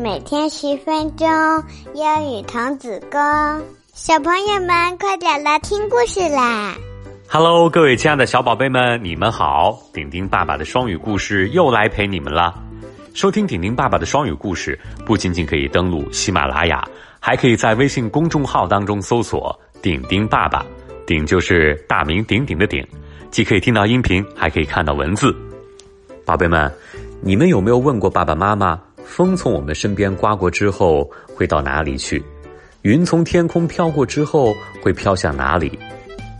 每天十分钟，英语童子功。小朋友们，快点来听故事啦！Hello，各位亲爱的小宝贝们，你们好！顶顶爸爸的双语故事又来陪你们了。收听顶顶爸爸的双语故事，不仅仅可以登录喜马拉雅，还可以在微信公众号当中搜索“顶顶爸爸”，顶就是大名鼎鼎的鼎，既可以听到音频，还可以看到文字。宝贝们，你们有没有问过爸爸妈妈，风从我们身边刮过之后会到哪里去？云从天空飘过之后会飘向哪里？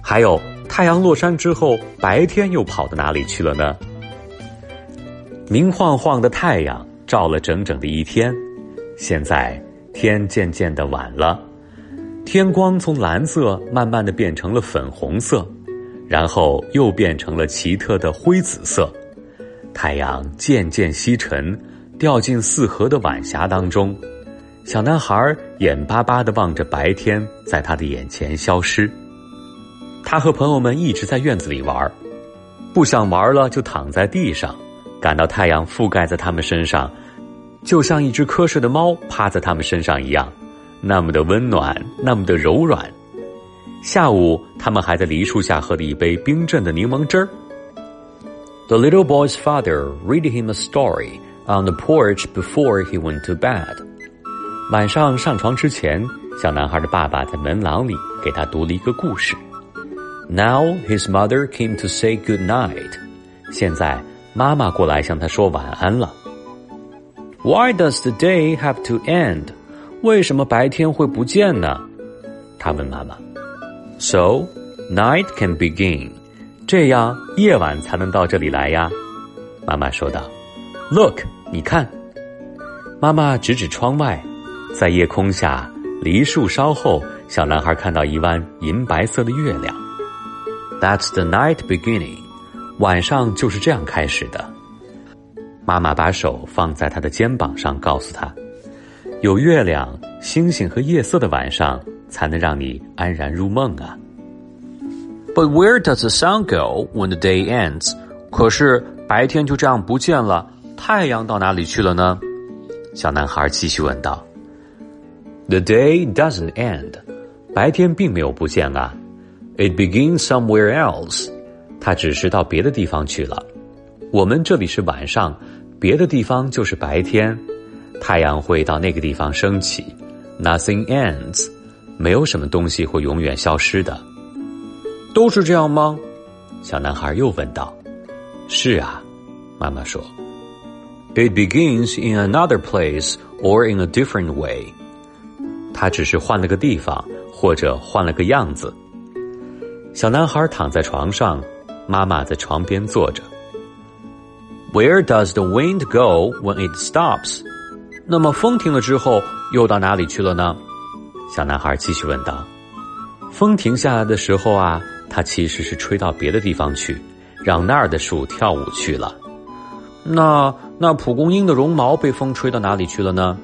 还有太阳落山之后，白天又跑到哪里去了呢？明晃晃的太阳照了整整的一天，现在天渐渐的晚了，天光从蓝色慢慢的变成了粉红色，然后又变成了奇特的灰紫色。太阳渐渐西沉，掉进四合的晚霞当中。小男孩眼巴巴地望着白天在他的眼前消失。他和朋友们一直在院子里玩，不想玩了就躺在地上，感到太阳覆盖在他们身上，就像一只瞌睡的猫趴在他们身上一样，那么的温暖，那么的柔软。下午，他们还在梨树下喝了一杯冰镇的柠檬汁儿。The little boy's father read him a story on the porch before he went to bed. 晚上上床之前，小男孩的爸爸在门廊里给他读了一个故事。Now his mother came to say good night. 现在妈妈过来向他说晚安了。Why does the day have to end? 为什么白天会不见呢？他问妈妈。So night can begin. 这样夜晚才能到这里来呀，妈妈说道。Look， 你看，妈妈指指窗外，在夜空下，梨树梢后，小男孩看到一弯银白色的月亮。That's the night beginning，晚上就是这样开始的。妈妈把手放在他的肩膀上，告诉他：有月亮、星星和夜色的晚上，才能让你安然入梦啊。But where does the sun go when the day ends？可是白天就这样不见了，太阳到哪里去了呢？小男孩继续问道。The day doesn't end，白天并没有不见啊。It begins somewhere else，它只是到别的地方去了。我们这里是晚上，别的地方就是白天。太阳会到那个地方升起。Nothing ends，没有什么东西会永远消失的。都是这样吗？小男孩又问道。是啊，妈妈说。It begins in another place or in a different way。他只是换了个地方，或者换了个样子。小男孩躺在床上，妈妈在床边坐着。Where does the wind go when it stops？那么风停了之后，又到哪里去了呢？小男孩继续问道。风停下来的时候啊。它其实是吹到别的地方去，让那儿的树跳舞去了。那那蒲公英的绒毛被风吹到哪里去了呢？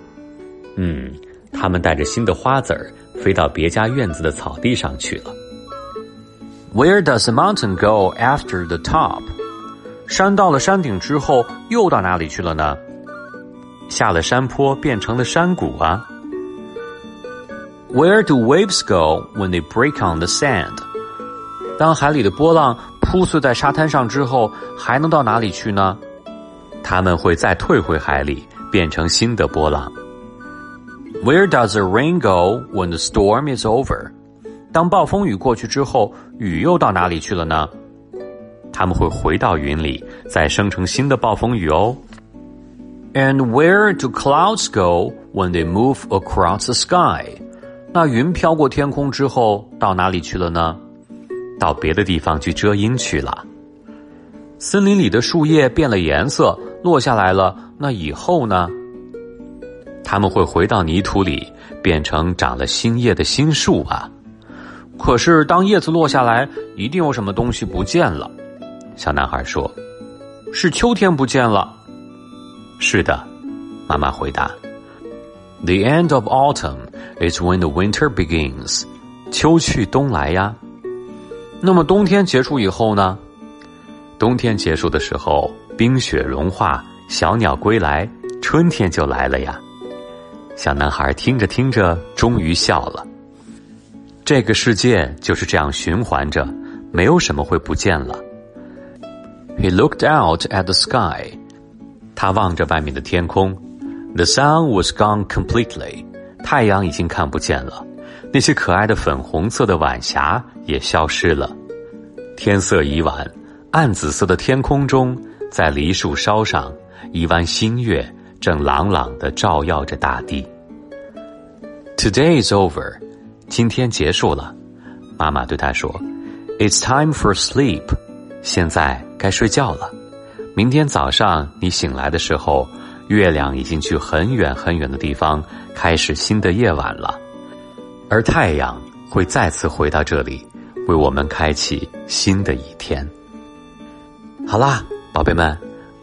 嗯，它们带着新的花籽儿飞到别家院子的草地上去了。Where does the mountain go after the top？山到了山顶之后又到哪里去了呢？下了山坡变成了山谷啊。Where do waves go when they break on the sand？当海里的波浪铺碎在沙滩上之后，还能到哪里去呢？它们会再退回海里，变成新的波浪。Where does the rain go when the storm is over？当暴风雨过去之后，雨又到哪里去了呢？它们会回到云里，再生成新的暴风雨哦。And where do clouds go when they move across the sky？那云飘过天空之后，到哪里去了呢？到别的地方去遮阴去了。森林里的树叶变了颜色，落下来了。那以后呢？他们会回到泥土里，变成长了新叶的新树啊。可是，当叶子落下来，一定有什么东西不见了。小男孩说：“是秋天不见了。”是的，妈妈回答。The end of autumn is when the winter begins。秋去冬来呀。那么冬天结束以后呢？冬天结束的时候，冰雪融化，小鸟归来，春天就来了呀。小男孩听着听着，终于笑了。这个世界就是这样循环着，没有什么会不见了。He looked out at the sky. 他望着外面的天空。The sun was gone completely. 太阳已经看不见了。那些可爱的粉红色的晚霞也消失了。天色已晚，暗紫色的天空中，在梨树梢上，一弯新月。正朗朗的照耀着大地。Today is over，今天结束了。妈妈对他说：“It's time for sleep，现在该睡觉了。明天早上你醒来的时候，月亮已经去很远很远的地方，开始新的夜晚了。而太阳会再次回到这里，为我们开启新的一天。”好啦，宝贝们，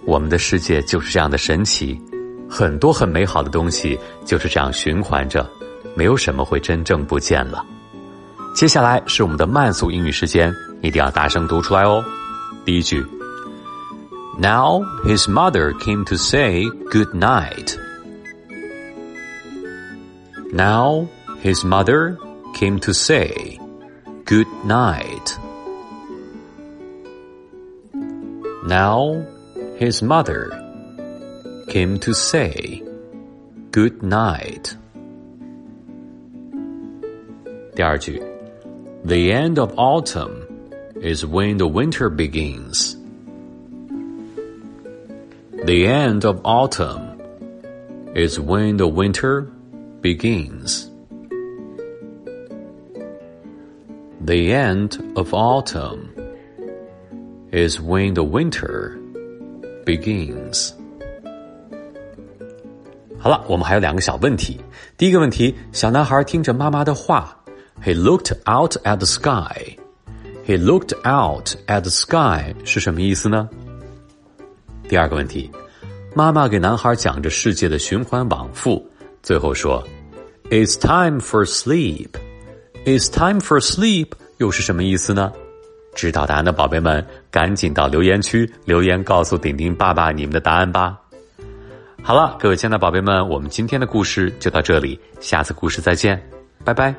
我们的世界就是这样的神奇。很多很美好的东西就是这样循环着，没有什么会真正不见了。接下来是我们的慢速英语时间，一定要大声读出来哦。第一句：Now his mother came to say good night. Now his mother came to say good night. Now his mother came to say good night. 第二句，The end of autumn is when the winter begins. The end of autumn is when the winter begins. The end of autumn is when the winter begins. 好了，我们还有两个小问题。第一个问题，小男孩听着妈妈的话，He looked out at the sky. He looked out at the sky 是什么意思呢？第二个问题，妈妈给男孩讲着世界的循环往复，最后说，It's time for sleep. It's time for sleep 又是什么意思呢？ 知道答案的宝贝们，赶紧到留言区留言告诉顶顶爸爸你们的答案吧。好了，各位亲爱的宝贝们，我们今天的故事就到这里，下次故事再见，拜拜。